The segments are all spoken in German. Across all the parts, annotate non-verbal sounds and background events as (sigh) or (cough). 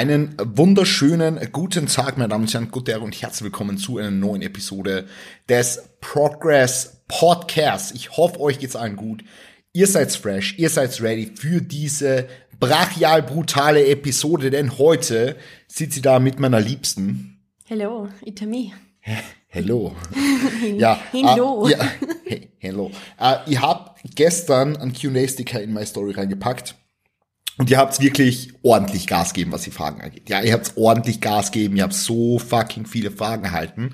Einen wunderschönen guten Tag, meine Damen und Herren, gute Ehre und herzlich willkommen zu einer neuen Episode des Progress Podcasts. Ich hoffe, euch geht's allen gut. Ihr seid fresh, ihr seid ready für diese brachial brutale Episode, denn heute sitzt sie da mit meiner Liebsten. Hello, it's me. Hello. (laughs) ja, Hello. Äh, ja, hey, hello. Äh, ich habe gestern einen Q&A-Sticker in meine Story reingepackt und ihr habt wirklich ordentlich Gas geben, was die Fragen angeht. Ja, ihr habt ordentlich Gas geben. Ihr habt so fucking viele Fragen erhalten.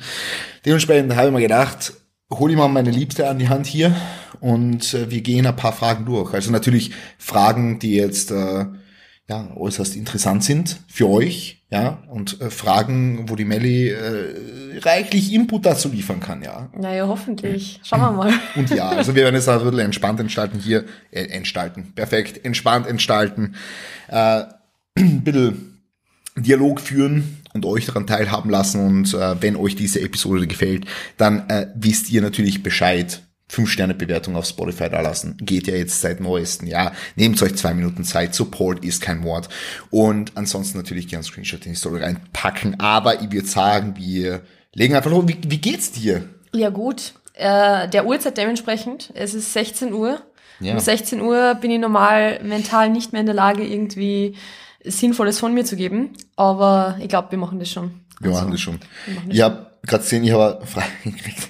Dementsprechend habe ich mir gedacht, hol ich mal meine Liebste an die Hand hier und äh, wir gehen ein paar Fragen durch. Also natürlich Fragen, die jetzt äh, ja äußerst interessant sind für euch, ja, und äh, Fragen, wo die Melli äh, reichlich Input dazu liefern kann, ja. Naja, hoffentlich. Schauen wir mal. (laughs) Und ja, also wir werden es ein bisschen entspannt entstalten hier, äh, entstalten, perfekt, entspannt entstalten, äh, (clears throat) ein bisschen Dialog führen und euch daran teilhaben lassen und äh, wenn euch diese Episode gefällt, dann äh, wisst ihr natürlich Bescheid, 5-Sterne-Bewertung auf Spotify da lassen. Geht ja jetzt seit neuesten. Ja, nehmt euch zwei Minuten Zeit. Support ist kein Wort. Und ansonsten natürlich gerne Screenshot in die Story reinpacken. Aber ich würde sagen, wir legen einfach los. Wie, wie geht's dir? Ja, gut. Äh, der Uhrzeit dementsprechend. Es ist 16 Uhr. Ja. Um 16 Uhr bin ich normal mental nicht mehr in der Lage, irgendwie Sinnvolles von mir zu geben. Aber ich glaube, wir machen das schon. Wir Also, machen das schon. machen das Ich habe gerade gesehen, ich habe eine Frage (laughs) gekriegt.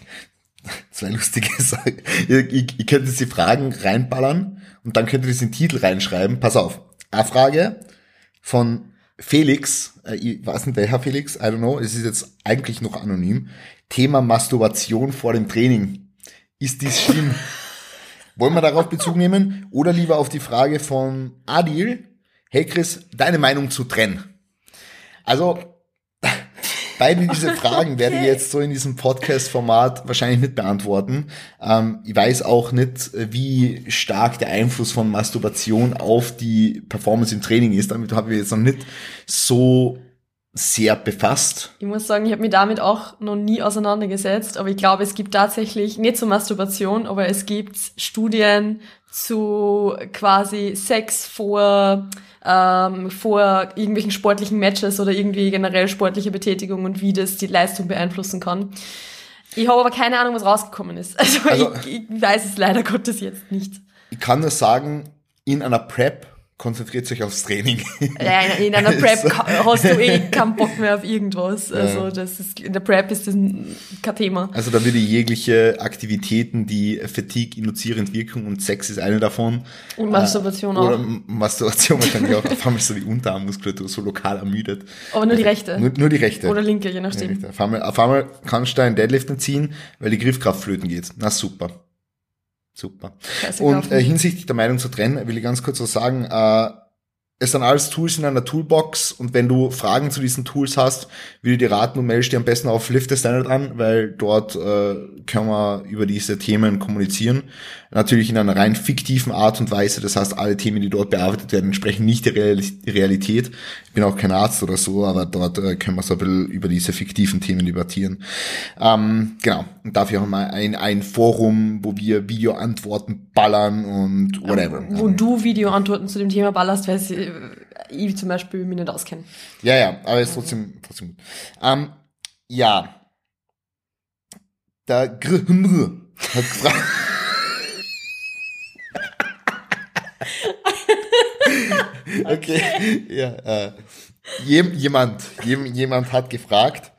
Zwei lustige Sachen. Ihr, ihr, ihr könnt jetzt die Fragen reinballern und dann könnt ihr das in den Titel reinschreiben. Pass auf. Eine Frage von Felix, äh, ich weiß nicht welcher Felix, I don't know, es ist jetzt eigentlich noch anonym. Thema Masturbation vor dem Training. Ist dies schlimm? (laughs) Wollen wir darauf Bezug nehmen oder lieber auf die Frage von Adil? Hey Chris, deine Meinung zu trennen? Also, beide diese Fragen (laughs) werde ich jetzt so in diesem Podcast-Format wahrscheinlich nicht beantworten. Ähm, ich weiß auch nicht, wie stark der Einfluss von Masturbation auf die Performance im Training ist. Damit habe ich jetzt noch nicht so sehr befasst. Ich muss sagen, ich habe mich damit auch noch nie auseinandergesetzt, aber ich glaube, es gibt tatsächlich, nicht zur Masturbation, aber es gibt Studien zu quasi Sex vor, ähm, vor irgendwelchen sportlichen Matches oder irgendwie generell sportliche Betätigung und wie das die Leistung beeinflussen kann. Ich habe aber keine Ahnung, was rausgekommen ist. (laughs) Also, Also- ich, ich weiß es leider Gottes jetzt nicht. Ich kann nur sagen, in einer Prep konzentriert euch aufs Training. Ja, in, in einer (laughs) Prep hast du eh keinen Bock mehr auf irgendwas. Also das ist, in der Prep ist das ein- kein Thema. Also da würde jegliche Aktivitäten, die Fatigue induzierend wirken und Sex ist eine davon. Und Masturbation Äh, Oder auch. M- Masturbation wahrscheinlich auch. Auf einmal so die Unterarmmuskulatur so lokal ermüdet. Aber nur die rechte. Nur, nur die rechte. Oder linke, je nachdem. Auf einmal, auf einmal kannst du einen Deadlift nicht ziehen, weil die Griffkraft flöten geht. Na super. Super. Und äh, hinsichtlich der Meinung zu trennen, will ich ganz kurz was sagen. Äh, es sind alles Tools in einer Toolbox und wenn du Fragen zu diesen Tools hast, würde ich dir raten, du meldest dir am besten auf Lift the Standard an, weil dort äh, können wir über diese Themen kommunizieren. Natürlich in einer rein fiktiven Art und Weise. Das heißt, alle Themen, die dort bearbeitet werden, entsprechen nicht der Realität. Ich bin auch kein Arzt oder so, aber dort äh, können wir so ein bisschen über diese fiktiven Themen debattieren. Ähm, genau. Und dafür haben wir ein, ein Forum, wo wir Videoantworten ballern und whatever. Wo du Videoantworten zu dem Thema ballerst, weil sie- ich zum Beispiel mich nicht auskenne. Ja, ja, aber ist trotzdem, trotzdem gut. Ähm, ja. Der Gr hat gefragt. (laughs) (laughs) okay. Ja, äh, jem, jemand, jem, jemand hat gefragt,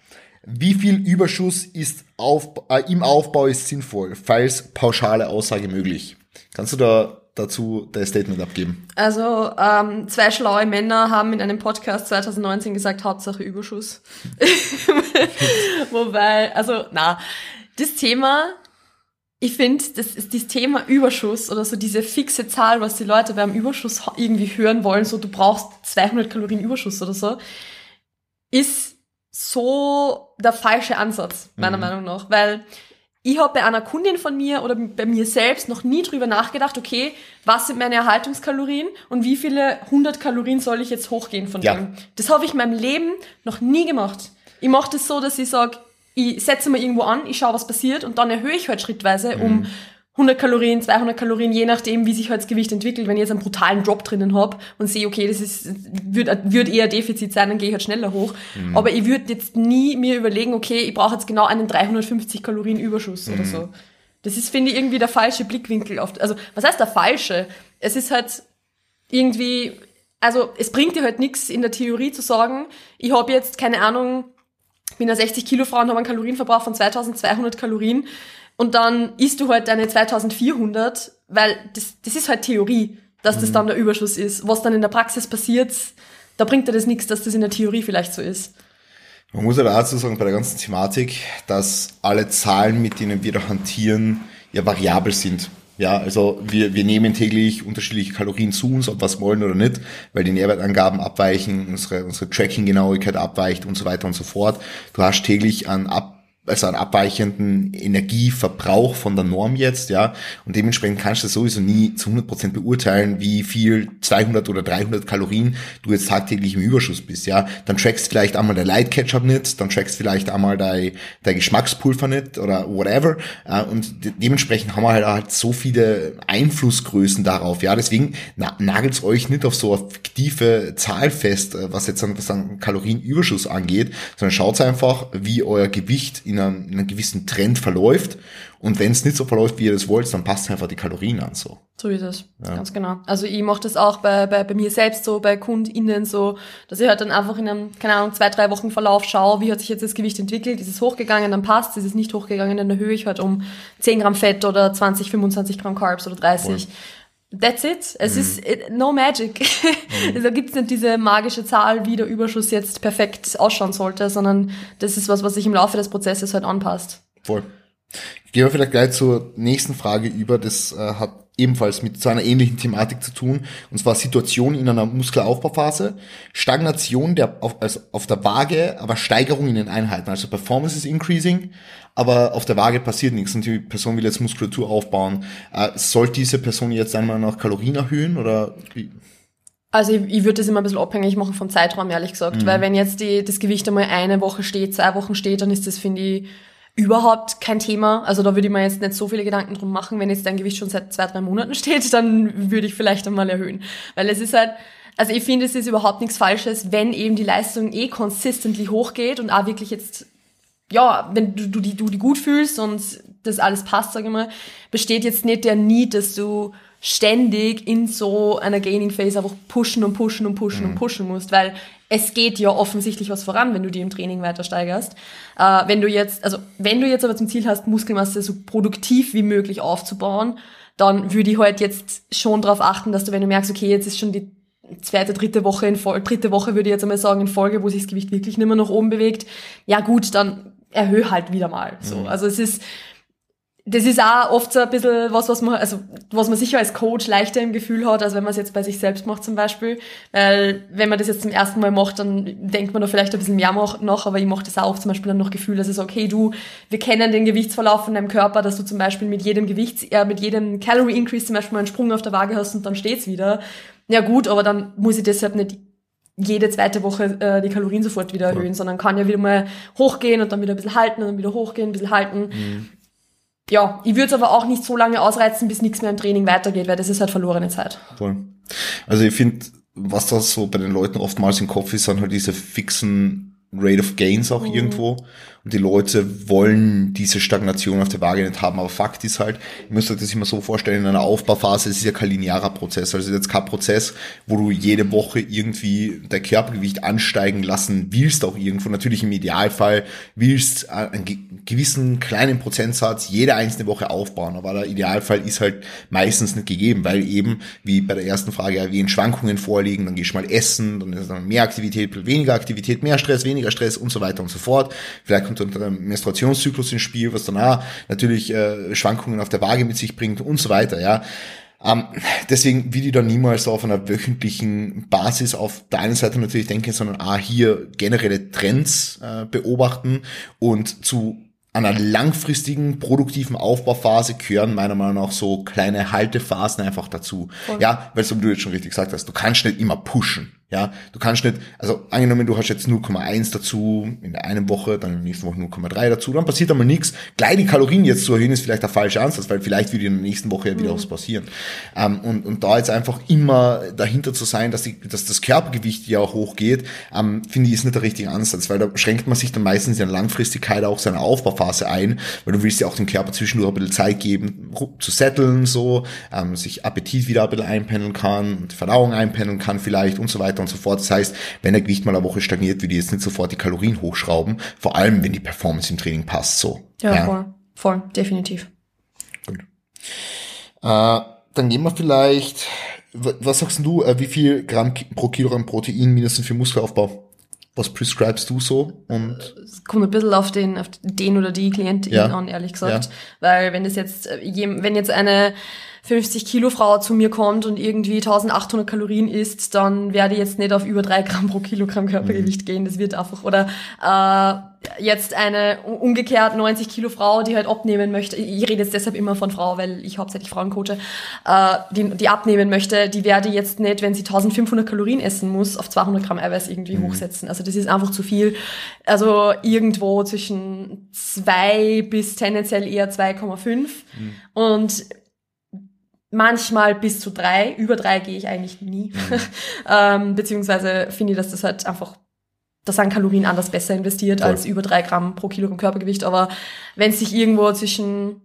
wie viel Überschuss ist auf, äh, im Aufbau ist sinnvoll, falls pauschale Aussage möglich. Kannst du da dazu dein Statement abgeben? Also, ähm, zwei schlaue Männer haben in einem Podcast 2019 gesagt, Hauptsache Überschuss. (laughs) Wobei, also, na, das Thema, ich finde, das ist das Thema Überschuss oder so diese fixe Zahl, was die Leute beim Überschuss irgendwie hören wollen, so du brauchst 200 Kalorien Überschuss oder so, ist so der falsche Ansatz, meiner Mhm. Meinung nach, weil ich habe bei einer Kundin von mir oder bei mir selbst noch nie drüber nachgedacht, okay, was sind meine Erhaltungskalorien und wie viele 100 Kalorien soll ich jetzt hochgehen von Ja. dem. Das habe ich in meinem Leben noch nie gemacht. Ich mache das so, dass ich sage, ich setze mal irgendwo an, ich schaue, was passiert und dann erhöhe ich halt schrittweise um 100 Kalorien, 200 Kalorien, je nachdem, wie sich halt das Gewicht entwickelt. Wenn ich jetzt einen brutalen Drop drinnen hab und sehe, okay, das ist, wird, wird eher Defizit sein, dann gehe ich halt schneller hoch. Mhm. Aber ich würde jetzt nie mir überlegen, okay, ich brauche jetzt genau einen 350 Kalorien Überschuss mhm. oder so. Das ist, finde ich, irgendwie der falsche Blickwinkel auf, also, was heißt der falsche? Es ist halt irgendwie, also, es bringt dir halt nichts in der Theorie zu sagen, ich habe jetzt, keine Ahnung, bin eine 60 Kilo Frau und habe einen Kalorienverbrauch von 2200 Kalorien und dann isst du halt deine 2400, weil das, das ist halt Theorie, dass das mhm. dann der Überschuss ist. Was dann in der Praxis passiert, da bringt dir das nichts, dass das in der Theorie vielleicht so ist. Man muss ja dazu sagen, bei der ganzen Thematik, dass alle Zahlen, mit denen wir da hantieren, ja variabel sind. Ja, also wir, wir nehmen täglich unterschiedliche Kalorien zu uns, ob wir es wollen oder nicht, weil die Nährwertangaben abweichen, unsere, unsere Tracking-Genauigkeit abweicht und so weiter und so fort. Du hast täglich an ab also einen abweichenden Energieverbrauch von der Norm jetzt, ja, und dementsprechend kannst du sowieso nie zu 100% beurteilen, wie viel 200 oder 300 Kalorien du jetzt tagtäglich im Überschuss bist, ja, dann trackst vielleicht einmal der Light Ketchup nicht, dann trackst vielleicht einmal dein, dein Geschmackspulver nicht oder whatever, und de dementsprechend haben wir halt, halt so viele Einflussgrößen darauf, ja, deswegen na, nagelt's euch nicht auf so eine fiktive Zahl fest, äh, was jetzt an, was an Kalorienüberschuss angeht, sondern schaut einfach, wie euer Gewicht in in einem, in einem gewissen Trend verläuft. Und wenn es nicht so verläuft, wie ihr das wollt, dann passt einfach die Kalorien an. So, so ist es, ja. ganz genau. Also ich mache das auch bei, bei, bei mir selbst so, bei KundInnen so, dass ich halt dann einfach in einem, keine Ahnung, zwei, drei Wochen Verlauf schaue, wie hat sich jetzt das Gewicht entwickelt, ist es hochgegangen, dann passt, ist es nicht hochgegangen, dann erhöhe ich halt um 10 Gramm Fett oder 20, 25 Gramm Carbs oder 30. Voll. That's it. Es mhm. ist it, no magic. (laughs) Mhm. Also gibt's nicht diese magische Zahl, wie der Überschuss jetzt perfekt ausschauen sollte, sondern das ist was, was sich im Laufe des Prozesses halt anpasst. Voll. Gehen wir vielleicht gleich zur nächsten Frage über. Das äh, hat ebenfalls mit so einer ähnlichen Thematik zu tun. Und zwar Situation in einer Muskelaufbauphase, Stagnation der, auf, also auf der Waage, aber Steigerung in den Einheiten. Also Performance is increasing, aber auf der Waage passiert nichts und die Person will jetzt Muskulatur aufbauen. Äh, soll diese Person jetzt einmal noch Kalorien erhöhen oder wie? Also ich, ich würde das immer ein bisschen abhängig machen vom Zeitraum, ehrlich gesagt. Mhm. Weil wenn jetzt die, das Gewicht einmal eine Woche steht, zwei Wochen steht, dann ist das, finde ich, überhaupt kein Thema. Also da würde ich mir jetzt nicht so viele Gedanken drum machen. Wenn jetzt dein Gewicht schon seit zwei, drei Monaten (laughs) steht, dann würde ich vielleicht einmal erhöhen. Weil es ist halt, also ich finde, es ist überhaupt nichts Falsches, wenn eben die Leistung eh consistently hochgeht und auch wirklich jetzt, ja, wenn du, du, die, du die gut fühlst und das alles passt, sage ich mal, besteht jetzt nicht der Need, dass du ständig in so einer Gaining Phase einfach pushen und pushen und pushen mhm. und pushen musst, weil es geht ja offensichtlich was voran, wenn du die im Training weiter steigerst. Äh, wenn du jetzt, also wenn du jetzt aber zum Ziel hast, Muskelmasse so produktiv wie möglich aufzubauen, dann würde ich halt jetzt schon darauf achten, dass du, wenn du merkst, okay, jetzt ist schon die zweite, dritte Woche in Folge, dritte Woche würde ich jetzt einmal sagen, in Folge, wo sich das Gewicht wirklich nicht mehr nach oben bewegt, ja gut, dann erhöhe halt wieder mal. So. Mhm. Also es ist, das ist auch oft so ein bisschen was, was man, also, was man sicher als Coach leichter im Gefühl hat, als wenn man es jetzt bei sich selbst macht zum Beispiel. Weil, wenn man das jetzt zum ersten Mal macht, dann denkt man da vielleicht ein bisschen mehr noch, aber ich mache das auch oft zum Beispiel dann noch Gefühl, dass es okay, du, wir kennen den Gewichtsverlauf von deinem Körper, dass du zum Beispiel mit jedem Gewichts, äh, mit jedem Calorie Increase zum Beispiel mal einen Sprung auf der Waage hast und dann steht's wieder. Ja gut, aber dann muss ich deshalb nicht jede zweite Woche äh, die Kalorien sofort wieder erhöhen, ja. sondern kann ja wieder mal hochgehen und dann wieder ein bisschen halten und dann wieder hochgehen, ein bisschen halten. Mhm ja, ich würde es aber auch nicht so lange ausreizen, bis nichts mehr im Training weitergeht, weil das ist halt verlorene Zeit. Voll. Also ich finde, was da so bei den Leuten oftmals im Kopf ist, sind halt diese fixen Rate of Gains auch mhm. irgendwo. Die Leute wollen diese Stagnation auf der Waage nicht haben. Aber Fakt ist halt, ihr müsst euch das immer so vorstellen, in einer Aufbauphase, es ist ja kein linearer Prozess. Also jetzt kein Prozess, wo du jede Woche irgendwie dein Körpergewicht ansteigen lassen willst, auch irgendwo. Natürlich im Idealfall willst einen gewissen kleinen Prozentsatz jede einzelne Woche aufbauen. Aber der Idealfall ist halt meistens nicht gegeben, weil eben, wie bei der ersten Frage erwähnt, Schwankungen vorliegen, dann gehst du mal essen, dann ist dann mehr Aktivität, weniger Aktivität, mehr Stress, weniger Stress und so weiter und so fort. Vielleicht kommt dann der Menstruationszyklus ins Spiel, was danach natürlich äh, Schwankungen auf der Waage mit sich bringt und so weiter, ja. Ähm, deswegen will ich da niemals auf einer wöchentlichen Basis auf der einen Seite natürlich denken, sondern ah, hier generelle Trends äh, beobachten und zu einer langfristigen, produktiven Aufbauphase gehören meiner Meinung nach so kleine Haltephasen einfach dazu. Okay. Ja, weil so wie du jetzt schon richtig gesagt hast, du kannst nicht immer pushen. Ja, du kannst nicht, also angenommen, du hast jetzt 0,1 dazu in der einen Woche, dann in der nächsten Woche 0,3 dazu, dann passiert einmal nichts. Gleich die Kalorien jetzt zu erhöhen, ist vielleicht der falsche Ansatz, weil vielleicht würde in der nächsten Woche ja wieder mhm. was passieren. Ähm, und, und da jetzt einfach immer dahinter zu sein, dass, die, dass das Körpergewicht ja auch hochgeht, ähm, finde ich, ist nicht der richtige Ansatz, weil da schränkt man sich dann meistens in der Langfristigkeit auch seine Aufbauphase ein, weil du willst ja auch dem Körper zwischendurch ein bisschen Zeit geben, zu setteln, so, ähm, sich Appetit wieder ein bisschen einpendeln kann, und Verdauung einpendeln kann vielleicht und so weiter weiter und so fort. Das heißt, wenn der Gewicht mal eine Woche stagniert, würde ich jetzt nicht sofort die Kalorien hochschrauben, vor allem wenn die Performance im Training passt so. Ja, ja. voll, voll, definitiv. Gut. Äh, dann gehen wir vielleicht, was sagst du, äh, wie viel Gramm pro Kilogramm Protein mindestens für Muskelaufbau? Was prescribest du so? Und es kommt ein bisschen auf den, auf den oder die Klientin ja. an, ehrlich gesagt. Ja. Weil wenn das jetzt, äh, wenn jetzt eine 50 Kilo Frau zu mir kommt und irgendwie 1800 Kalorien isst, dann werde ich jetzt nicht auf über drei Gramm pro Kilogramm Körpergewicht mhm. gehen. Das wird einfach, oder äh, jetzt eine umgekehrt 90 Kilo Frau, die halt abnehmen möchte. Ich rede jetzt deshalb immer von Frau, weil ich hauptsächlich Frauen coache, äh, die, die abnehmen möchte, die werde jetzt nicht, wenn sie 1500 Kalorien essen muss, auf 200 Gramm Eiweiß irgendwie mhm. hochsetzen. Also das ist einfach zu viel. Also irgendwo zwischen zwei bis tendenziell eher 2,5. Mhm. Und manchmal bis zu drei. Über drei gehe ich eigentlich nie. Mhm. (laughs) ähm, beziehungsweise finde ich, dass das halt einfach, da sind Kalorien anders besser investiert Voll. als über drei Gramm pro Kilogramm Körpergewicht. Aber wenn es sich irgendwo zwischen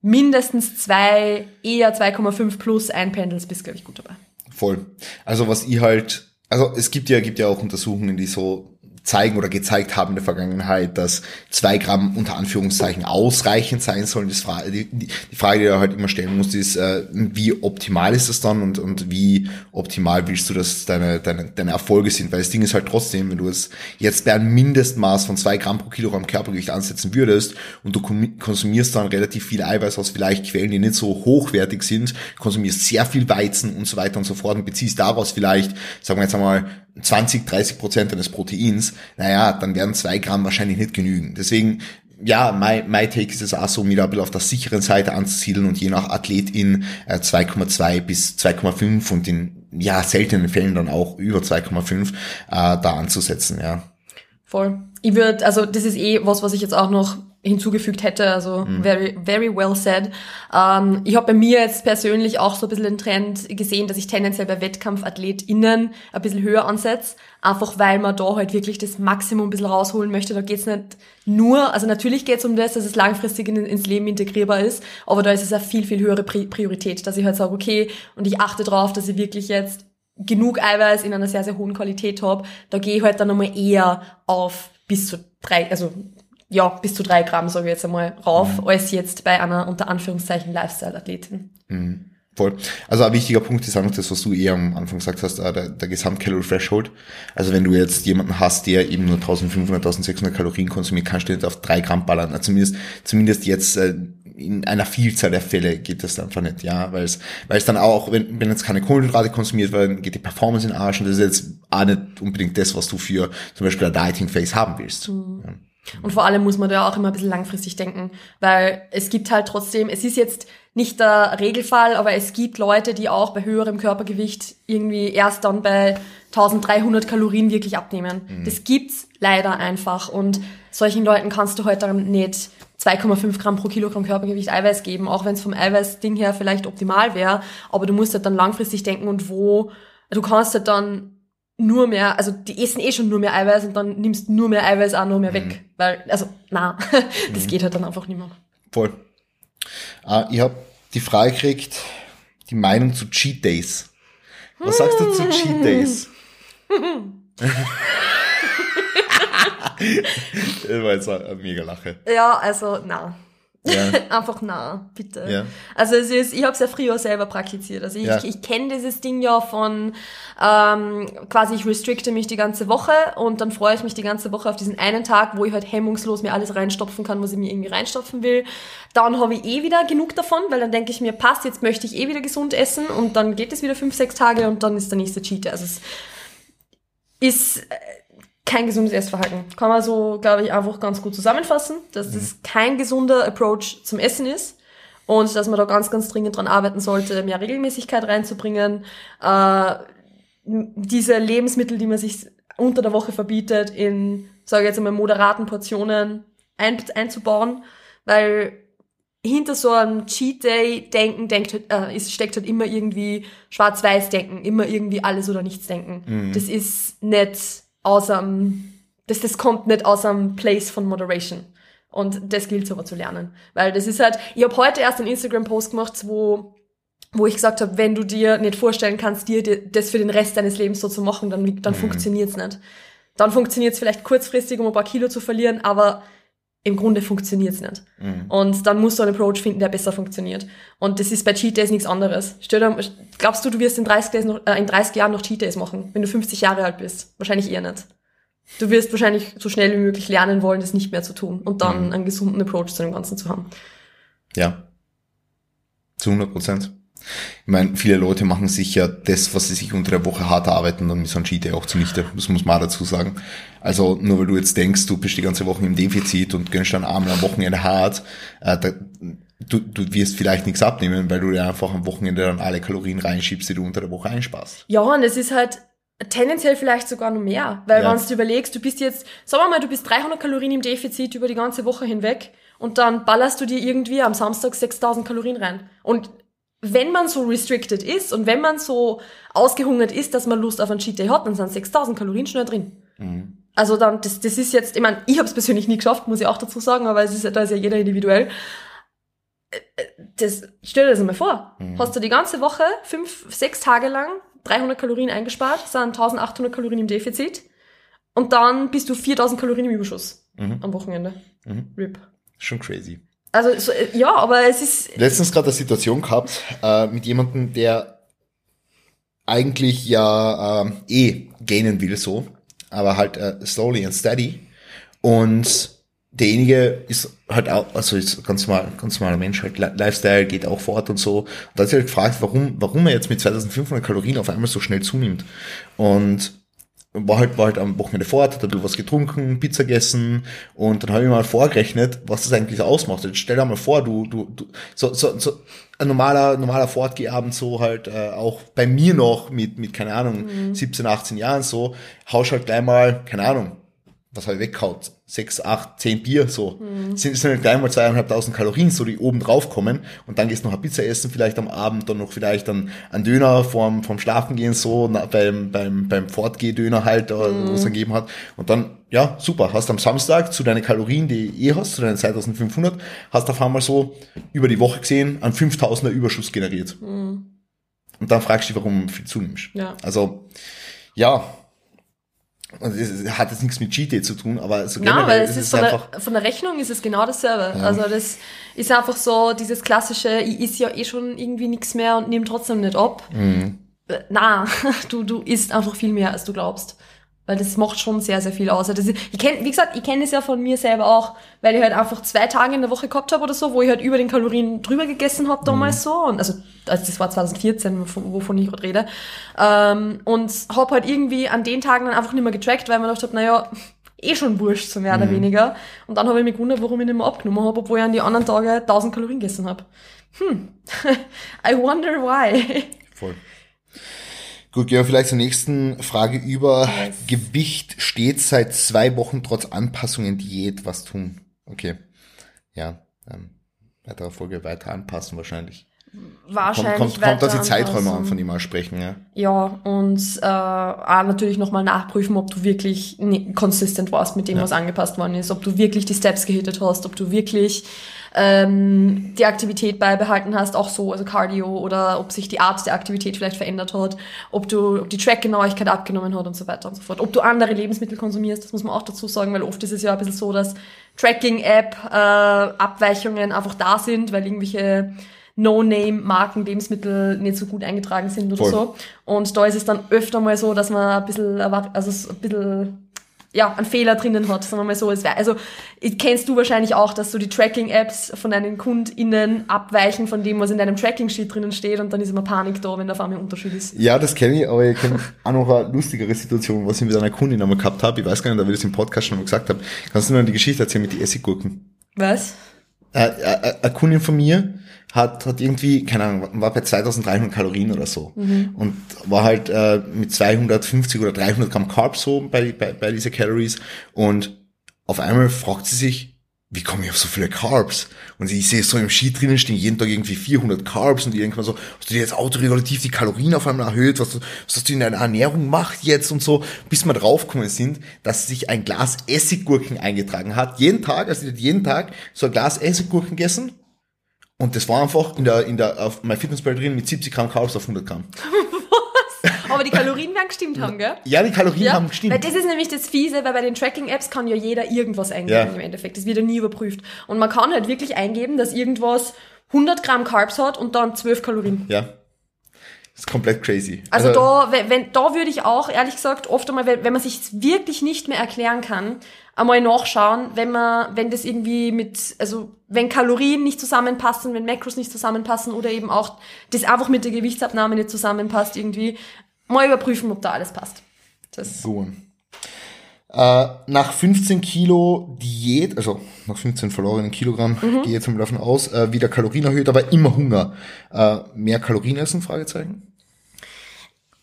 mindestens zwei, eher 2,5 plus einpendelt, bist du, glaube ich, gut dabei. Voll. Also was ich halt, also es gibt ja, gibt ja auch Untersuchungen, die so zeigen oder gezeigt haben in der Vergangenheit, dass zwei Gramm unter Anführungszeichen ausreichend sein sollen. Frage, die, die Frage, die du halt immer stellen musst, ist, äh, wie optimal ist das dann und, und wie optimal willst du, dass deine, deine, deine Erfolge sind? Weil das Ding ist halt trotzdem, wenn du es jetzt bei einem Mindestmaß von zwei Gramm pro Kilogramm Körpergewicht ansetzen würdest und du konsumierst dann relativ viel Eiweiß aus vielleicht Quellen, die nicht so hochwertig sind, konsumierst sehr viel Weizen und so weiter und so fort und beziehst daraus vielleicht, sagen wir jetzt einmal, 20, 30 Prozent deines Proteins, naja, dann werden zwei Gramm wahrscheinlich nicht genügen. Deswegen, ja, my, my take ist es auch so, wieder ein bisschen auf der sicheren Seite anzusiedeln und je nach Athletin äh, 2,2 bis 2,5 und in ja seltenen Fällen dann auch über 2,5 äh, da anzusetzen, ja. Voll. Ich würde, also das ist eh was, was ich jetzt auch noch hinzugefügt hätte. Also mhm. very, very well said. Ähm, ich habe bei mir jetzt persönlich auch so ein bisschen den Trend gesehen, dass ich tendenziell bei WettkampfathletInnen ein bisschen höher ansetze. Einfach weil man da halt wirklich das Maximum ein bisschen rausholen möchte. Da geht's nicht nur, also natürlich geht's um das, dass es langfristig in, ins Leben integrierbar ist, aber da ist es eine viel, viel höhere Priorität, dass ich halt sage, okay, und ich achte darauf, dass ich wirklich jetzt genug Eiweiß in einer sehr, sehr hohen Qualität habe. Da gehe ich halt dann nochmal eher auf bis zu drei, also ja, bis zu drei Gramm, sage ich jetzt einmal, rauf, mhm. als jetzt bei einer unter Anführungszeichen Lifestyle-Athletin. Mhm. Voll. Also ein wichtiger Punkt ist auch noch das, was du eher am Anfang gesagt hast, der, der Gesamt-Calorie-Threshold. Also wenn du jetzt jemanden hast, der eben nur 1500, 1600 Kalorien konsumiert, kannst du nicht auf drei Gramm ballern. Also zumindest, zumindest jetzt äh, in einer Vielzahl der Fälle geht das einfach nicht, ja, weil es, weil es dann auch, wenn, wenn jetzt keine Kohlenhydrate konsumiert werden, geht die Performance in den Arsch und das ist jetzt auch nicht unbedingt das, was du für zum Beispiel ein Dieting-Phase haben willst. Mhm. Ja. Und vor allem muss man da auch immer ein bisschen langfristig denken, weil es gibt halt trotzdem, es ist jetzt nicht der Regelfall, aber es gibt Leute, die auch bei höherem Körpergewicht irgendwie erst dann bei 1300 Kalorien wirklich abnehmen. Mhm. Das gibt's leider einfach und solchen Leuten kannst du halt dann nicht 2,5 Gramm pro Kilogramm Körpergewicht Eiweiß geben, auch wenn es vom Eiweißding her vielleicht optimal wäre, aber du musst halt dann langfristig denken und wo, du kannst halt dann nur mehr, also die essen eh schon nur mehr Eiweiß und dann nimmst nur mehr Eiweiß auch nur mehr weg. Mhm. Weil, also, na, (laughs) das mhm. geht halt dann einfach nicht mehr. Voll. Uh, ich habe die Frage gekriegt, die Meinung zu Cheat Days. Was sagst du zu Cheat Days? (laughs) (laughs) das war jetzt eine mega Lache. Ja, also, na. Ja. (laughs) Einfach nah, bitte. Ja. Also es ist, ich habe es ja früher selber praktiziert. Also ich, ja. ich, ich kenne dieses Ding ja von ähm, quasi ich restrikte mich die ganze Woche und dann freue ich mich die ganze Woche auf diesen einen Tag, wo ich halt hemmungslos mir alles reinstopfen kann, was ich mir irgendwie reinstopfen will. Dann habe ich eh wieder genug davon, weil dann denke ich mir, passt, jetzt möchte ich eh wieder gesund essen und dann geht es wieder fünf, sechs Tage und dann ist der nächste Cheat. Also es ist kein gesundes Essverhalten. Kann man so, glaube ich, einfach ganz gut zusammenfassen, dass mhm. das kein gesunder Approach zum Essen ist und dass man da ganz, ganz dringend dran arbeiten sollte, mehr Regelmäßigkeit reinzubringen. Äh, diese Lebensmittel, die man sich unter der Woche verbietet, in, sage ich jetzt einmal, moderaten Portionen ein, einzubauen, weil hinter so einem Cheat Day Denken denkt, äh, ist, steckt halt immer irgendwie Schwarz-Weiß Denken, immer irgendwie alles oder nichts denken. Mhm. Das ist nicht aus einem, das, das kommt nicht aus einem Place von Moderation. Und das gilt aber zu lernen. Weil das ist halt, ich habe heute erst einen Instagram-Post gemacht, wo wo ich gesagt habe, wenn du dir nicht vorstellen kannst, dir das für den Rest deines Lebens so zu machen, dann, dann mhm. funktioniert's nicht. Dann funktioniert's vielleicht kurzfristig, um ein paar Kilo zu verlieren, aber im Grunde funktioniert's nicht. Mhm. Und dann musst du einen Approach finden, der besser funktioniert. Und das ist bei Cheat Days nichts anderes. Stell dir, glaubst du, du wirst in 30, Days noch, äh, in 30 Jahren noch Cheat Days machen, wenn du 50 Jahre alt bist? Wahrscheinlich eher nicht. Du wirst wahrscheinlich so schnell wie möglich lernen wollen, das nicht mehr zu tun und dann mhm. einen gesunden Approach zu dem Ganzen zu haben. Ja. Zu 100 Prozent. Ich meine, viele Leute machen sich ja das, was sie sich unter der Woche hart arbeiten, dann ist ein Cheat Day auch zunichte. Das muss man dazu sagen. Also nur weil du jetzt denkst, du bist die ganze Woche im Defizit und gönnst dann einmal am Wochenende hart, äh, da, du, du wirst vielleicht nichts abnehmen, weil du dir einfach am Wochenende dann alle Kalorien reinschiebst, die du unter der Woche einsparst. Ja, und es ist halt tendenziell vielleicht sogar noch mehr, weil ja. wenn du überlegst, du bist jetzt, sagen wir mal, du bist 300 Kalorien im Defizit über die ganze Woche hinweg und dann ballerst du dir irgendwie am Samstag 6000 Kalorien rein. Und wenn man so restricted ist und wenn man so ausgehungert ist, dass man Lust auf einen Cheat Day hat, dann sind 6000 Kalorien schnell drin. Mhm. Also dann, das, das ist jetzt, ich meine, ich habe es persönlich nie geschafft, muss ich auch dazu sagen, aber es ist, da ist ja jeder individuell. Äh, äh, das, stell dir das einmal vor. Mhm. Hast du die ganze Woche, fünf, sechs Tage lang 300 Kalorien eingespart, sind 1800 Kalorien im Defizit und dann bist du 4000 Kalorien im Überschuss mhm. am Wochenende. Mhm. RIP. Schon crazy. Also so, äh, ja, aber es ist. Letztens gerade eine Situation gehabt äh, mit jemandem, der eigentlich ja äh, eh gainen will so, aber halt äh, slowly and steady. Und derjenige ist halt auch, also ist ganz normal, ganz normaler Mensch, halt Lifestyle geht auch fort und so. Und da hat sich halt gefragt, warum, warum er jetzt mit 2500 Kalorien auf einmal so schnell zunimmt. Und war halt, war halt am Wochenende fort, hat ein bisschen was getrunken, Pizza gegessen und dann habe ich mal vorgerechnet, was das eigentlich ausmacht. Jetzt stell dir mal vor, du, du, du so, so, so ein normaler, normaler Fortgehabend so halt äh, auch bei mir noch mit, mit keine Ahnung, mhm. 17, 18 Jahren so, haust halt gleich mal, keine Ahnung, was habe ich weggehaut? Sechs, acht, zehn Bier, so. Mhm. Sind, sind gleich mal zweieinhalbtausend Kalorien, so die oben drauf kommen. Und dann gehst du noch eine Pizza essen, vielleicht am Abend, dann noch vielleicht dann ein Döner vorm, vorm Schlafen gehen, so, na, beim, beim, beim Fortgeh-Döner halt, mhm. was es gegeben hat. Und dann, ja, super, hast am Samstag zu deinen Kalorien, die du eh hast, zu deinen 2500, hast auf einmal so über die Woche gesehen, einen 5000er Überschuss generiert. Mhm. Und dann fragst du dich, warum viel zunimmst. Ja. Also, ja, und es hat jetzt nichts mit Cheat Day zu tun, aber so generell weil es ist, ist von, einfach der, von der Rechnung ist es genau dasselbe. Ja. Also das ist einfach so dieses klassische, ich is ja eh schon irgendwie nichts mehr und nehme trotzdem nicht ab. Mhm. Äh, na, (laughs) du, du isst einfach viel mehr, als du glaubst. Weil das macht schon sehr, sehr viel aus. Also ich kenn, wie gesagt, ich kenne es ja von mir selber auch, weil ich halt einfach zwei Tage in der Woche gehabt habe oder so, wo ich halt über den Kalorien drüber gegessen habe damals mhm. so. Und also, also das war 2014, wovon ich gerade rede. Ähm, und habe halt irgendwie an den Tagen dann einfach nicht mehr getrackt, weil man gedacht habe, naja, (laughs) eh schon wurscht, so mehr mhm. oder weniger. Und dann habe ich mich gewundert, warum ich nicht mehr abgenommen habe, obwohl ich an die anderen Tage 1000 Kalorien gegessen habe. Hm, (laughs) I wonder why. Voll. Gut, gehen wir vielleicht zur nächsten Frage über. Yes. Gewicht steht seit zwei Wochen trotz Anpassungen Diät. Was tun? Okay. Ja, ähm, weitere Folge weiter anpassen wahrscheinlich. Wahrscheinlich. Kommt, kommt, kommt dass die Zeiträume an, von ihm mal sprechen, ja. Ja, und äh, auch natürlich nochmal nachprüfen, ob du wirklich consistent warst mit dem, ja. was angepasst worden ist, ob du wirklich die Steps gehittet hast, ob du wirklich ähm, die Aktivität beibehalten hast, auch so, also Cardio oder ob sich die Art der Aktivität vielleicht verändert hat, ob du, ob die Trackgenauigkeit abgenommen hat und so weiter und so fort. Ob du andere Lebensmittel konsumierst, das muss man auch dazu sagen, weil oft ist es ja ein bisschen so, dass Tracking-App äh, Abweichungen einfach da sind, weil irgendwelche No-Name-Marken, Lebensmittel nicht so gut eingetragen sind oder Voll. so. Und da ist es dann öfter mal so, dass man ein bisschen, also ein bisschen ja, einen Fehler drinnen hat, sagen wir mal so. Es wär, also kennst du wahrscheinlich auch, dass so die Tracking-Apps von deinen KundInnen abweichen von dem, was in deinem Tracking-Sheet drinnen steht und dann ist immer Panik da, wenn da auf einmal ein Unterschied ist. Ja, das kenne ich, aber ich kenne (laughs) auch noch eine lustigere Situation, was ich mit einer Kundin einmal gehabt habe. Ich weiß gar nicht, ob ich das im Podcast schon mal gesagt habe. Kannst du mir die Geschichte erzählen mit den Essiggurken? Was? Äh, äh, eine Kundin von mir hat, hat irgendwie, keine Ahnung, war bei 2300 Kalorien oder so. Und war halt äh, mit 250 oder 300 Gramm Carbs so bei, bei, bei diese Calories. Und auf einmal fragt sie sich, wie komme ich auf so viele Carbs? Und ich sehe so im Sheet drinnen stehen jeden Tag irgendwie 400 Carbs und irgendwann so, hast du dir jetzt autoregulativ die Kalorien auf einmal erhöht? Was, was hast du in deiner Ernährung macht jetzt und so? Bis wir draufgekommen sind, dass sie sich ein Glas Essiggurken eingetragen hat. Jeden Tag, also die hat jeden Tag so ein Glas Essiggurken gegessen. Und das war einfach in der, in der, auf MyFitnessPal drin mit 70 Gramm Carbs auf 100 Gramm. Aber die Kalorien werden gestimmt haben, gell? Ja, die Kalorien Ja, haben weil gestimmt. das ist nämlich das Fiese, weil bei den Tracking-Apps kann ja jeder irgendwas eingeben Ja. im Endeffekt. Das wird ja nie überprüft. Und man kann halt wirklich eingeben, dass irgendwas 100 Gramm Carbs hat und dann 12 Kalorien. Ja. Das ist komplett crazy. Also da, wenn, wenn, da würde ich auch, ehrlich gesagt, oft einmal, wenn, wenn man sich wirklich nicht mehr erklären kann, einmal nachschauen, wenn man, wenn das irgendwie mit, also wenn Kalorien nicht zusammenpassen, wenn Makros nicht zusammenpassen oder eben auch das einfach mit der Gewichtsabnahme nicht zusammenpasst irgendwie, mal überprüfen, ob da alles passt. Das, Gut. Äh, nach 15 Kilo Diät, also nach 15 verlorenen Kilogramm, Mhm. gehe jetzt mal davon aus, äh, wieder Kalorien erhöht, aber immer Hunger. Äh, mehr Kalorien essen? Fragezeichen.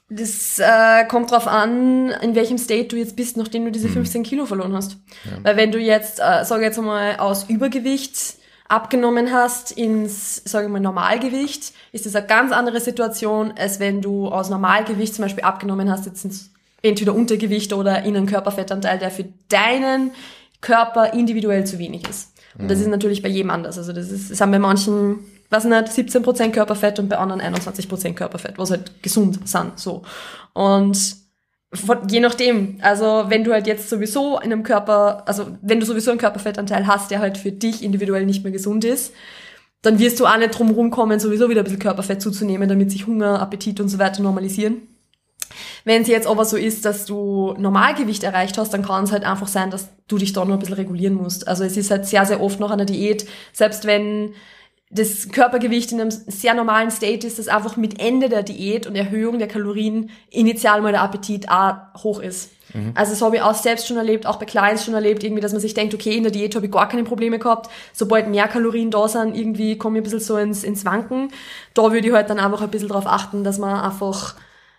Das äh, kommt drauf an, in welchem State du jetzt bist, nachdem du diese 15 Kilo verloren hast. Weil wenn du jetzt, äh, sage jetzt mal, aus Übergewicht abgenommen hast ins, sage ich mal, Normalgewicht, ist das eine ganz andere Situation, als wenn du aus Normalgewicht zum Beispiel abgenommen hast, jetzt ins entweder Untergewicht oder in einen Körperfettanteil, der für deinen Körper individuell zu wenig ist. Und das ist natürlich bei jedem anders. Also das ist, das haben bei manchen, was nicht, 17% Körperfett und bei anderen 21% Körperfett, was halt gesund sind, so. Und von, je nachdem, also wenn du halt jetzt sowieso in einem Körper, also wenn du sowieso einen Körperfettanteil hast, der halt für dich individuell nicht mehr gesund ist, dann wirst du auch nicht drum rumkommen, sowieso wieder ein bisschen Körperfett zuzunehmen, damit sich Hunger, Appetit und so weiter normalisieren. Wenn es jetzt aber so ist, dass du Normalgewicht erreicht hast, dann kann es halt einfach sein, dass du dich da nur ein bisschen regulieren musst. Also es ist halt sehr, sehr oft noch an Diät, selbst wenn das Körpergewicht in einem sehr normalen State ist, dass einfach mit Ende der Diät und Erhöhung der Kalorien initial mal der Appetit auch hoch ist. Also das habe ich auch selbst schon erlebt, auch bei Clients schon erlebt, irgendwie, dass man sich denkt, okay, in der Diät habe ich gar keine Probleme gehabt. Sobald mehr Kalorien da sind, irgendwie komme ich ein bisschen so ins, ins Wanken. Da würde ich halt dann einfach ein bisschen drauf achten, dass man einfach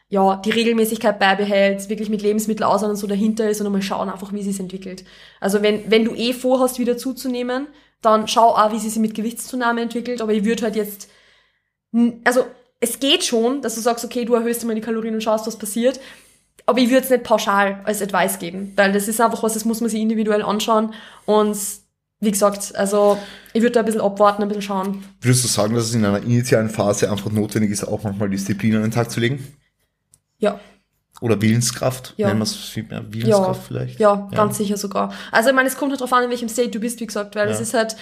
ja, die Regelmäßigkeit beibehält, wirklich mit Lebensmittelaussehen und so dahinter ist und einmal schauen einfach, wie sie es entwickelt. Also wenn, wenn du eh vorhast, wieder zuzunehmen, dann schau auch, wie sie sich mit Gewichtszunahme entwickelt, aber ich würde halt jetzt, also es geht schon, dass du sagst, okay, du erhöhst immer die Kalorien und schaust, was passiert, aber ich würde es nicht pauschal als Advice geben, weil das ist einfach was, das muss man sich individuell anschauen und wie gesagt, also ich würde da ein bisschen abwarten, ein bisschen schauen. Würdest du sagen, dass es in einer initialen Phase einfach notwendig ist, auch manchmal Disziplin an den Tag zu legen? Ja, Oder Willenskraft? Ja. Nennen wir es viel mehr Willenskraft vielleicht? Ja, ganz sicher sogar. Also ich meine, es kommt halt drauf an, in welchem State du bist, wie gesagt, weil es Ja. ist halt,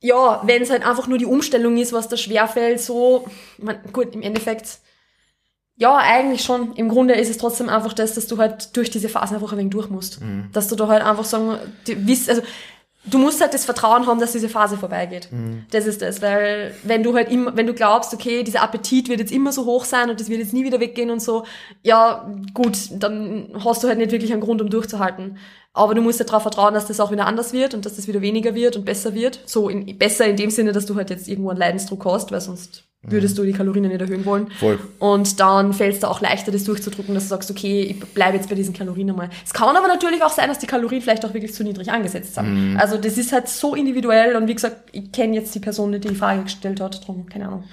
ja, wenn es halt einfach nur die Umstellung ist, was da schwerfällt, so, ich mein, gut, im Endeffekt, ja, eigentlich schon. Im Grunde ist es trotzdem einfach das, dass du halt durch diese Phasen einfach ein wenig durch musst. Mhm. Dass du da halt einfach sagen, die, also, du musst halt das Vertrauen haben, dass diese Phase vorbeigeht. Mhm. Das ist das, weil wenn du halt immer, wenn du glaubst, okay, dieser Appetit wird jetzt immer so hoch sein und das wird jetzt nie wieder weggehen und so, ja, gut, dann hast du halt nicht wirklich einen Grund, um durchzuhalten. Aber du musst ja darauf vertrauen, dass das auch wieder anders wird und dass das wieder weniger wird und besser wird. So in, besser in dem Sinne, dass du halt jetzt irgendwo einen Leidensdruck hast, weil sonst würdest du die Kalorien nicht erhöhen wollen. Voll. Und dann fällt es da auch leichter, das durchzudrücken, dass du sagst, okay, ich bleibe jetzt bei diesen Kalorien einmal. Es kann aber natürlich auch sein, dass die Kalorien vielleicht auch wirklich zu niedrig angesetzt sind. Also das ist halt so individuell und wie gesagt, ich kenne jetzt die Person die die Frage gestellt hat, drum, keine Ahnung.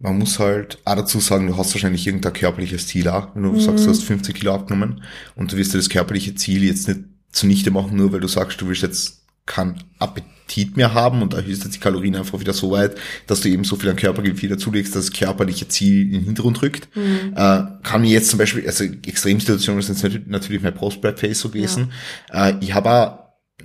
Man muss halt auch dazu sagen, du hast wahrscheinlich irgendein körperliches Ziel auch. Wenn du Mhm. sagst, du hast 50 Kilo abgenommen und du wirst dir das körperliche Ziel jetzt nicht zunichte machen, nur weil du sagst, du willst jetzt keinen Appetit mehr haben und erhöhst jetzt die Kalorien einfach wieder so weit, dass du eben so viel an Körpergewicht wieder zulegst, dass das körperliche Ziel in den Hintergrund rückt. Mhm. Äh, kann mir jetzt zum Beispiel, also Extremsituationen sind natürlich mein Post-Prep-Phase so gewesen. Äh, ich habe auch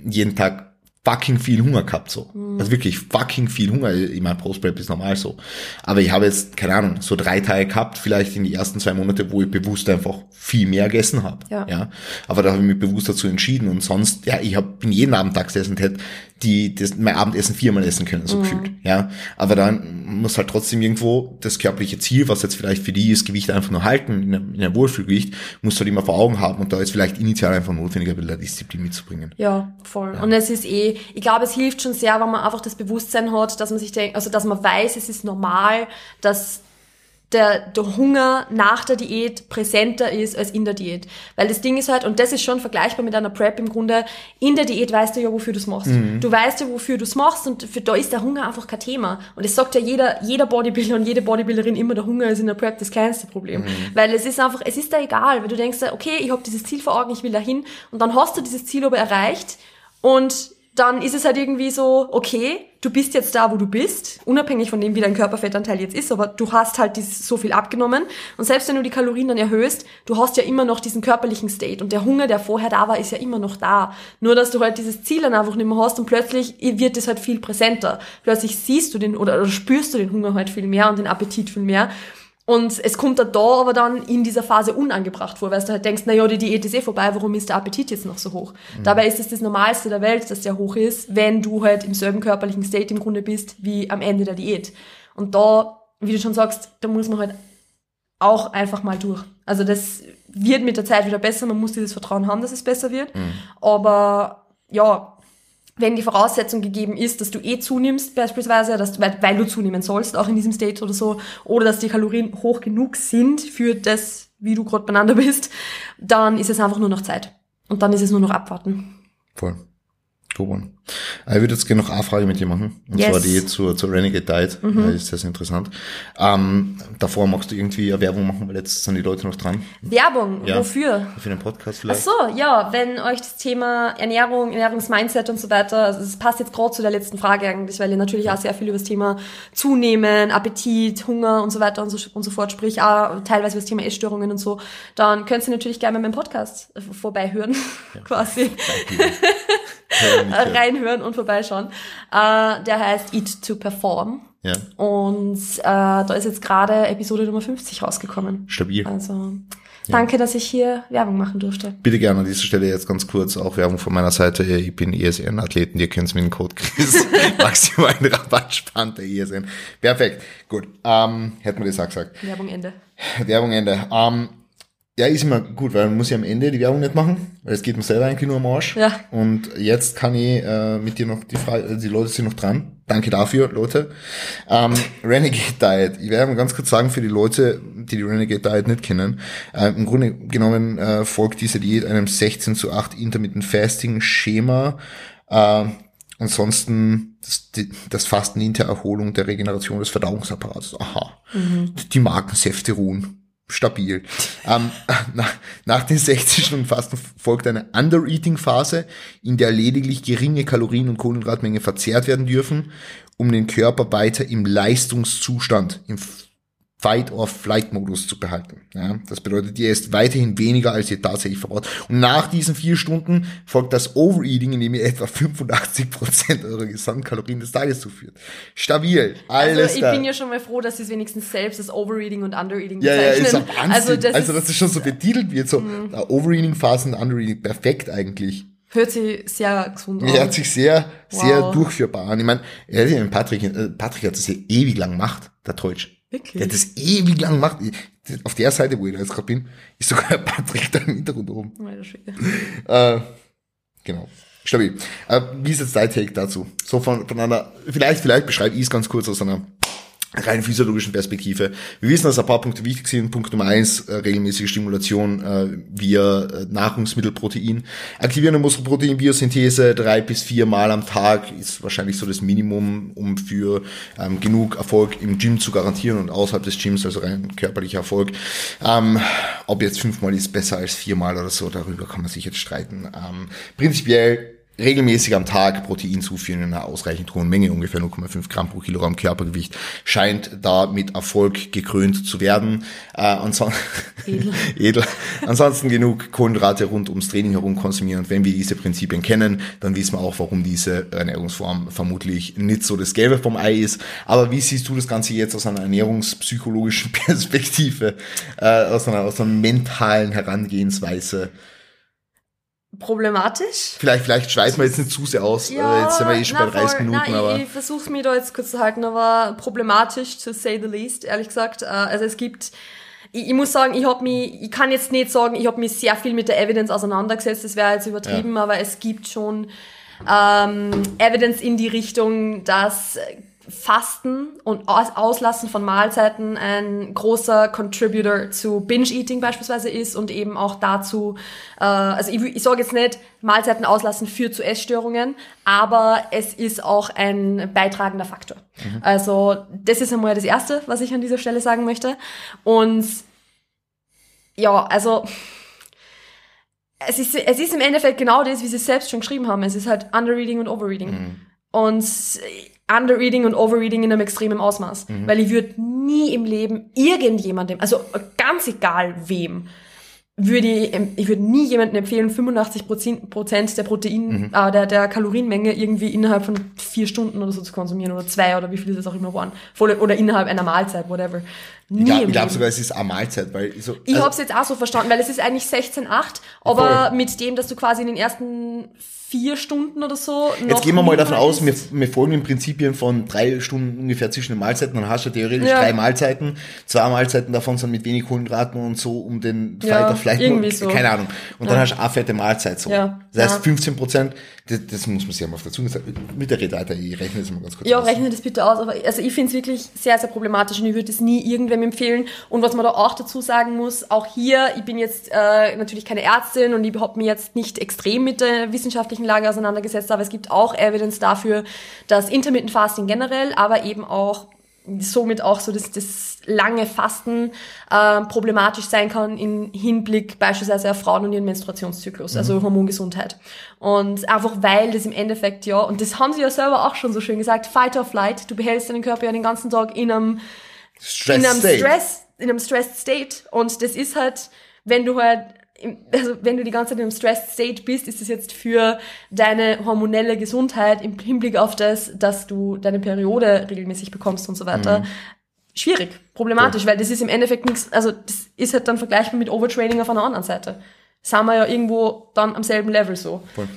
jeden Tag fucking viel Hunger gehabt, so. Also wirklich fucking viel Hunger. Ich meine, Post-Prep ist normal so. Aber ich habe jetzt, keine Ahnung, so drei Tage gehabt, vielleicht in die ersten zwei Monate, wo ich bewusst einfach viel mehr gegessen habe. Ja. ja. Aber da habe ich mich bewusst dazu entschieden. Und sonst, ja, ich habe bin jeden Abend Tags essen hätte, die das, mein Abendessen viermal essen können, so gefühlt. Ja. Aber dann muss halt trotzdem irgendwo das körperliche Ziel, was jetzt vielleicht für die ist, Gewicht einfach nur halten, in einem, in einem Wohlfühlgewicht, muss halt immer vor Augen haben. Und da ist vielleicht initial einfach notwendig, ein bisschen Disziplin mitzubringen. Ja, voll. Und es ist eh, ich glaube, es hilft schon sehr, wenn man einfach das Bewusstsein hat, dass man sich denkt, also dass man weiß, es ist normal, dass der, der Hunger nach der Diät präsenter ist als in der Diät. Weil das Ding ist halt, und das ist schon vergleichbar mit einer Prep im Grunde, in der Diät weißt du ja, wofür du es machst. Mhm. Du weißt ja, wofür du es machst und für da ist der Hunger einfach kein Thema. Und es sagt ja jeder, jeder Bodybuilder und jede Bodybuilderin immer, der Hunger ist in der Prep das kleinste Problem. Mhm. Weil es ist einfach, es ist da egal, weil du denkst, okay, ich habe dieses Ziel vor Augen, ich will dahin und dann hast du dieses Ziel aber erreicht und dann ist es halt irgendwie so, okay, du bist jetzt da, wo du bist, unabhängig von dem, wie dein Körperfettanteil jetzt ist, aber du hast halt dieses, so viel abgenommen. Und selbst wenn du die Kalorien dann erhöhst, du hast ja immer noch diesen körperlichen State. Und der Hunger, der vorher da war, ist ja immer noch da. Nur, dass du halt dieses Ziel dann einfach nicht mehr hast und plötzlich wird es halt viel präsenter. Plötzlich siehst du den oder, oder spürst du den Hunger halt viel mehr und den Appetit viel mehr. Und es kommt da, da aber dann in dieser Phase unangebracht vor, weil du halt denkst, na ja, die Diät ist eh vorbei, warum ist der Appetit jetzt noch so hoch? Mhm. Dabei ist es das Normalste der Welt, dass der hoch ist, wenn du halt im selben körperlichen State im Grunde bist wie am Ende der Diät. Und da, wie du schon sagst, da muss man halt auch einfach mal durch. Also das wird mit der Zeit wieder besser, man muss dieses Vertrauen haben, dass es besser wird. Mhm. Aber ja, wenn die Voraussetzung gegeben ist, dass du eh zunimmst, beispielsweise, dass du, weil, du zunehmen sollst, auch in diesem State oder so, oder dass die Kalorien hoch genug sind für das, wie du gerade beieinander bist, dann ist es einfach nur noch Zeit. Und dann ist es nur noch abwarten. Voll. Cool. Ich würde jetzt gerne noch eine Frage mit dir machen. Und yes. zwar die zur, zur Renegade Diet. Mhm. Das ist sehr, sehr interessant. Ähm, davor magst du irgendwie eine Werbung machen, weil jetzt sind die Leute noch dran. Werbung? Ja. Wofür? Für den Podcast vielleicht. Ach so, ja. Wenn euch das Thema Ernährung, Ernährungsmindset und so weiter, also es passt jetzt gerade zu der letzten Frage eigentlich, weil ihr natürlich auch sehr viel über das Thema Zunehmen, Appetit, Hunger und so weiter und so, und so fort, sprich auch teilweise über das Thema Essstörungen und so, dann könnt ihr natürlich gerne mit meinem Podcast vorbeihören, ja. (laughs) quasi. Reinhören und vorbeischauen. Äh, der heißt Eat to Perform. Ja. Und äh, da ist jetzt gerade Episode Nummer 50 rausgekommen. Stabil. Also danke, ja. dass ich hier Werbung machen durfte. Bitte gerne an dieser Stelle jetzt ganz kurz auch Werbung von meiner Seite. Ich bin ESN-Athleten, ihr kennt mit dem Code Chris. (laughs) Maximalen Rabatt spannend der ESN. Perfekt, gut. Ähm, hätten wir das auch gesagt. Werbung Ende. Werbung Ende. Ähm, ja, ist immer gut, weil man muss ja am Ende die Werbung nicht machen, weil es geht mir selber eigentlich nur am Arsch. Ja. Und jetzt kann ich äh, mit dir noch die Frage, also die Leute sind noch dran. Danke dafür, Leute. Ähm, Renegade Diet. Ich werde mal ganz kurz sagen für die Leute, die die Renegade Diet nicht kennen. Äh, Im Grunde genommen äh, folgt diese Diät einem 16 zu 8 Intermittent Fasting Schema. Äh, ansonsten das, das Fasten dient der Erholung der Regeneration des Verdauungsapparates. Aha. Mhm. Die Markensäfte ruhen stabil. ähm, (laughs) nach, nach den 60 Stunden Fasten folgt eine Under-Eating-Phase, in der lediglich geringe Kalorien und Kohlenhydratmenge verzehrt werden dürfen, um den Körper weiter im Leistungszustand, im Fight-or-Flight-Modus zu behalten. Ja, das bedeutet, ihr esst weiterhin weniger, als ihr tatsächlich verbraucht. Und nach diesen vier Stunden folgt das Overeating, in dem ihr etwa 85 Prozent eurer Gesamtkalorien des Tages zuführt. Stabil, alles Also ich da. bin ja schon mal froh, dass sie es wenigstens selbst als Overeating und Undereating ja, bezeichnen. Ja, ist Wahnsinn. Also das, also, dass es schon so (laughs) betitelt wird, so mhm. Overeating-Phasen und Undereating, perfekt eigentlich. Hört sich sehr gesund an. Hört sich sehr, sehr wow. durchführbar an. Ich meine, Patrick, äh, Patrick hat das ja ewig lang gemacht, der Deutsch. Wirklich? Der hat das ewig lang gemacht. Auf der Seite, wo ich da jetzt gerade bin, ist sogar (laughs) Patrick da im Hintergrund oben. äh, genau. Stabil. Äh, wie ist jetzt dein Take dazu? So von, von einer, vielleicht, vielleicht beschreibe ich es ganz kurz aus einer rein physiologischen Perspektive. Wir wissen, dass ein paar Punkte wichtig sind. Punkt Nummer eins, äh, regelmäßige Stimulation äh, via äh, Nahrungsmittelprotein. Aktivieren der Muskelprotein-Biosynthese drei bis vier Mal am Tag ist wahrscheinlich so das Minimum, um für ähm, genug Erfolg im Gym zu garantieren und außerhalb des Gyms, also rein körperlicher Erfolg. Ähm, ob jetzt fünfmal ist besser als viermal oder so, darüber kann man sich jetzt streiten. Ähm, prinzipiell regelmäßig am Tag Protein zuführen in einer ausreichend hohen Menge, ungefähr 0,5 Gramm pro Kilogramm Körpergewicht, scheint da mit Erfolg gekrönt zu werden. Äh, ansonsten, edel. (laughs) edel. ansonsten genug Kohlenhydrate rund ums Training herum konsumieren. Und wenn wir diese Prinzipien kennen, dann wissen wir auch, warum diese Ernährungsform vermutlich nicht so das Gelbe vom Ei ist. Aber wie siehst du das Ganze jetzt aus einer ernährungspsychologischen (laughs) Perspektive, äh, aus, einer, aus einer mentalen Herangehensweise? Problematisch. Vielleicht, vielleicht schweifen wir jetzt nicht zu sehr aus. Ja, jetzt sind wir eh schon na, bei 30 voll, Minuten. Na, aber ich, ich versuche mir da jetzt kurz zu halten, aber problematisch, to say the least, ehrlich gesagt. Äh, also es gibt, ich, ich muss sagen, ich habe mich, ich kann jetzt nicht sagen, ich habe mich sehr viel mit der Evidence auseinandergesetzt, das wäre jetzt übertrieben, ja. aber es gibt schon ähm, Evidence in die Richtung, dass Fasten und Aus Auslassen von Mahlzeiten ein großer Contributor zu Binge-Eating beispielsweise ist und eben auch dazu, äh, also ich, ich sage jetzt nicht, Mahlzeiten auslassen führt zu Essstörungen, aber es ist auch ein beitragender Faktor. Mhm. Also das ist einmal das Erste, was ich an dieser Stelle sagen möchte. Und ja, also es ist, es ist im Endeffekt genau das, wie sie es selbst schon geschrieben haben. Es ist halt Underreading und Overreading. Mhm. Und Underreading und Overreading in einem extremen Ausmaß. Mhm. Weil ich würde nie im Leben irgendjemandem, also ganz egal wem, würde ich, ich würde nie jemandem empfehlen, 85 Prozent der Protein, mhm. äh, der, der Kalorienmenge irgendwie innerhalb von vier Stunden oder so zu konsumieren oder zwei oder wie viel das auch immer waren. Oder innerhalb einer Mahlzeit, whatever. Nie ich glaube sogar, es ist eine Mahlzeit, weil so, Ich also, habe es jetzt auch so verstanden, weil es ist eigentlich 16,8, aber voll. mit dem, dass du quasi in den ersten vier Stunden oder so. Jetzt gehen wir mal davon aus, wir, wir folgen den Prinzipien von drei Stunden ungefähr zwischen den Mahlzeiten. Dann hast du theoretisch ja. drei Mahlzeiten. Zwei Mahlzeiten davon sind mit wenig Kohlenhydraten und so, um den ja, vielleicht irgendwie so. keine Ahnung. Und dann hast du eine fette Mahlzeit so. Ja. Das heißt 15 Prozent, das, das, muss man sich einmal auf Zunge sagen. Mit der Rede, ich rechne das mal ganz kurz Ja, aus. rechne das bitte aus. Aber also ich finde es wirklich sehr, sehr problematisch und ich würde es nie irgendwem empfehlen. Und was man da auch dazu sagen muss, auch hier, ich bin jetzt äh, natürlich keine Ärztin und ich habe mir jetzt nicht extrem mit der wissenschaftlichen Lage auseinandergesetzt aber es gibt auch Evidence dafür, dass Intermittent Fasting generell, aber eben auch somit auch so das, das lange Fasten äh, problematisch sein kann im Hinblick beispielsweise auf Frauen und ihren Menstruationszyklus, also mhm. also Hormongesundheit. Und einfach weil das im Endeffekt ja, und das haben sie ja selber auch schon so schön gesagt, Fight or Flight, du behältst deinen Körper ja den ganzen Tag in einem Stress in einem State. Stress, in einem Stressed State. Und das ist halt, wenn du halt also wenn du die ganze Zeit im Stressed State bist, ist es jetzt für deine hormonelle Gesundheit im Hinblick auf das, dass du deine Periode regelmäßig bekommst und so weiter, mhm. schwierig, problematisch, cool. weil das ist im Endeffekt nichts, also das ist halt dann vergleichbar mit Overtraining auf einer anderen Seite. Sind wir ja irgendwo dann am selben Level so. Cool.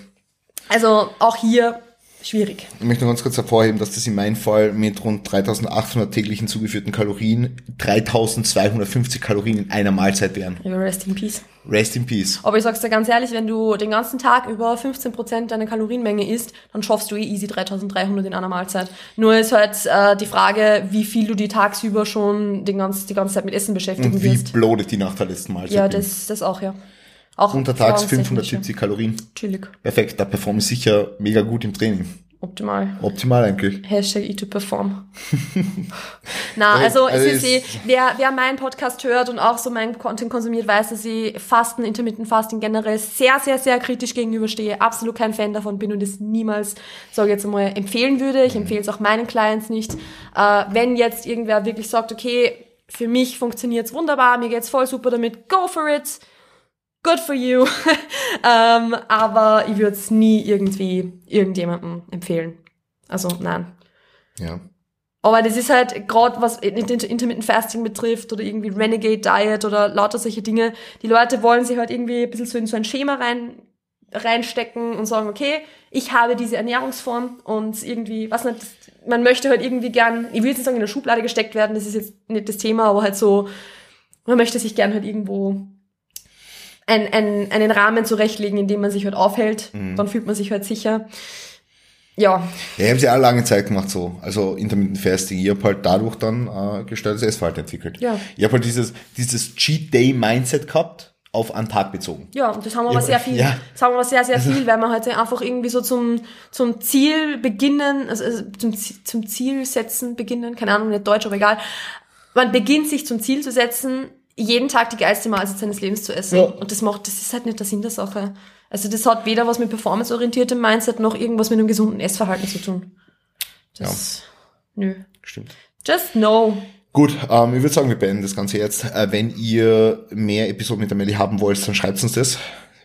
Also auch hier schwierig. Ich möchte noch ganz kurz hervorheben, dass das in meinem Fall mit rund 3800 täglichen zugeführten Kalorien 3250 Kalorien in einer Mahlzeit wären. Ja, rest in peace. Rest in peace. Aber ich sag's dir ganz ehrlich, wenn du den ganzen Tag über 15% deiner Kalorienmenge isst, dann schaffst du eh easy 3300 in einer Mahlzeit. Nur ist halt äh, die Frage, wie viel du die tagsüber schon den ganz, die ganze Zeit mit Essen beschäftigen Und wie wirst. bloated die nach der letzten Mahlzeit Ja, das, das auch, ja. Auch Untertags 570 Kalorien. Chillig. Perfekt, da performe ich sicher mega gut im Training. Optimal. Optimal eigentlich. Hashtag e 2 perform (laughs) Na, also, also es ist eh, wer, wer meinen Podcast hört und auch so meinen Content konsumiert, weiß, dass ich Fasten, Intermittent Fasting generell sehr, sehr, sehr kritisch gegenüberstehe. Absolut kein Fan davon bin und es niemals, sage ich jetzt mal, empfehlen würde. Ich empfehle es auch meinen Clients nicht. Äh, wenn jetzt irgendwer wirklich sagt, okay, für mich funktioniert's wunderbar, mir geht's voll super damit, go for it good for you. (laughs) ähm, aber ich würde es nie irgendwie irgendjemandem empfehlen. Also nein. Ja. Aber das ist halt gerade was Intermittent Fasting betrifft oder irgendwie Renegade Diet oder lauter solche Dinge. Die Leute wollen sich halt irgendwie ein bisschen so in so ein Schema rein reinstecken und sagen, okay, ich habe diese Ernährungsform und irgendwie, was nicht, man möchte halt irgendwie gern, ich will jetzt nicht sagen in der Schublade gesteckt werden, das ist jetzt nicht das Thema, aber halt so, man möchte sich gern halt irgendwo ein, ein, einen Rahmen zurechtlegen, in dem man sich halt aufhält. Mhm. Dann fühlt man sich halt sicher. Ja. Ja, ich habe ja auch lange Zeit gemacht so. Also Intermittent Fasting. Ich habe halt dadurch dann äh, gestörtes Essverhalten entwickelt. Ja. Ich habe halt dieses, dieses Cheat Day Mindset gehabt auf einen Tag bezogen. Ja, und das haben wir aber sehr viel. Ja. Das haben wir aber sehr, sehr also viel, weil man halt einfach irgendwie so zum, zum Ziel beginnen, also, also zum, zum Ziel setzen beginnen, keine Ahnung, nicht Deutsch, aber egal. Man beginnt sich zum Ziel zu setzen, jeden Tag die geilste Mahlzeit seines Lebens zu essen. Ja. Und das macht, das ist halt nicht der Sinn der Sache. Also das hat weder was mit performanceorientiertem Mindset noch irgendwas mit einem gesunden Essverhalten zu tun. Das, ja. nö. Stimmt. Just no. Gut, ähm, ich würde sagen, wir beenden das Ganze jetzt. Äh, wenn ihr mehr Episoden mit der Melly haben wollt, dann schreibt uns das.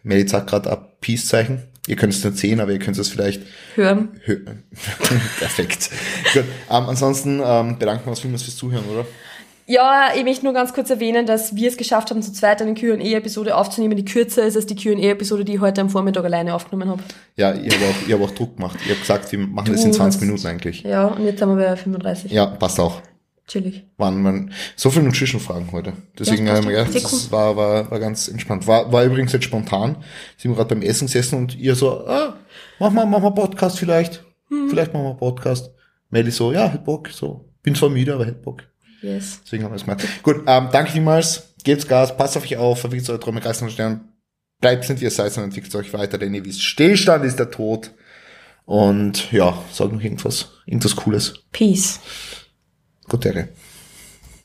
Melly sagt gerade ab Peace-Zeichen. Ihr könnt es nicht sehen, aber ihr könnt es vielleicht hören. hören. (laughs) Perfekt. Gut. Ähm, ansonsten ähm, bedanken wir uns vielmals fürs Zuhören, oder? Ja, ich möchte nur ganz kurz erwähnen, dass wir es geschafft haben, zu zweit eine Q&A-Episode aufzunehmen, die kürzer ist als die Qa-Episode, die ich heute am Vormittag alleine aufgenommen habe. Ja, ich habe auch, ich hab auch Druck gemacht. Ich habe gesagt, wir machen du das in 20 Minuten eigentlich. Ja, und jetzt haben wir bei 35. Ja, passt auch. Chillig. Waren, waren so viele Nutrition-Fragen heute. Deswegen ja, wir gedacht, das war, war, war ganz entspannt. War, war übrigens jetzt spontan. Sind wir gerade beim Essen gesessen und ihr so, ah, Mach mal, mach mal Podcast vielleicht. Vielleicht machen wir Podcast. Melly so, ja, hätte Bock, so. Bin zwar müde, aber hätte Bock. Yes. Deswegen haben wir es gemacht. Gut, ähm, danke vielmals. Gebt's Gas, passt auf euch auf, verwickelt eure Träume, Geist und Stern. Bleibt sind, wie ihr seid, und entwickelt euch weiter, denn ihr wisst, Stillstand ist der Tod. Und ja, sag noch irgendwas, irgendwas Cooles. Peace. Gute Ehre.